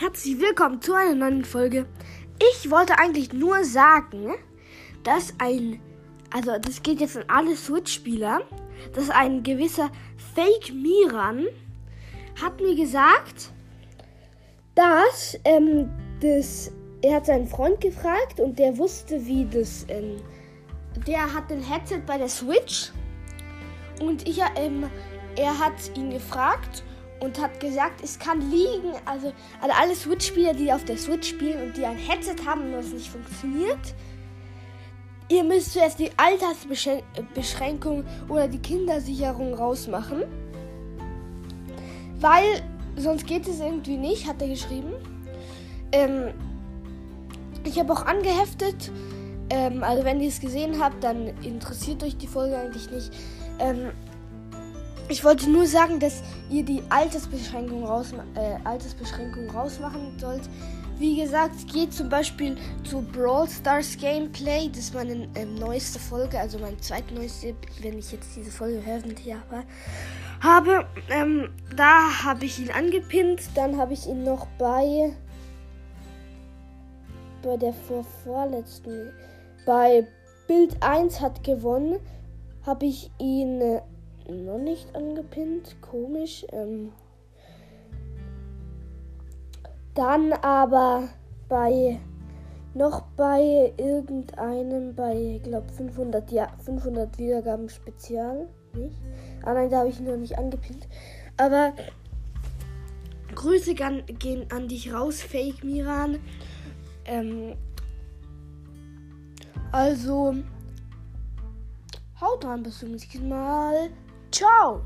Herzlich willkommen zu einer neuen Folge. Ich wollte eigentlich nur sagen, dass ein, also das geht jetzt an alle Switch-Spieler, dass ein gewisser Fake Miran hat mir gesagt, dass ähm, das, er hat seinen Freund gefragt und der wusste, wie das, ähm, der hat ein Headset bei der Switch und ich, ähm, er hat ihn gefragt und hat gesagt, es kann liegen, also, also alle Switch-Spieler, die auf der Switch spielen und die ein Headset haben und das nicht funktioniert, ihr müsst zuerst die Altersbeschränkung oder die Kindersicherung rausmachen. Weil sonst geht es irgendwie nicht, hat er geschrieben. Ähm, ich habe auch angeheftet. Ähm, also wenn ihr es gesehen habt, dann interessiert euch die Folge eigentlich nicht. Ähm, ich wollte nur sagen, dass ihr die Altersbeschränkung, raus, äh, Altersbeschränkung rausmachen sollt. Wie gesagt, geht zum Beispiel zu Brawl Stars Gameplay. Das ist meine ähm, neueste Folge, also meine zweitneueste, wenn ich jetzt diese Folge veröffentlicht habe. habe ähm, da habe ich ihn angepinnt. Dann habe ich ihn noch bei bei der vor vorletzten bei Bild 1 hat gewonnen, habe ich ihn äh, noch nicht angepinnt. Komisch. Ähm. Dann aber bei noch bei irgendeinem bei glaube 500 ja 500 Wiedergaben Spezial nicht? Ah nein da habe ich noch nicht angepinnt. Aber Grüße gehen an dich raus Fake Miran. Ähm, also haut rein bis zum nächsten Mal Tchau!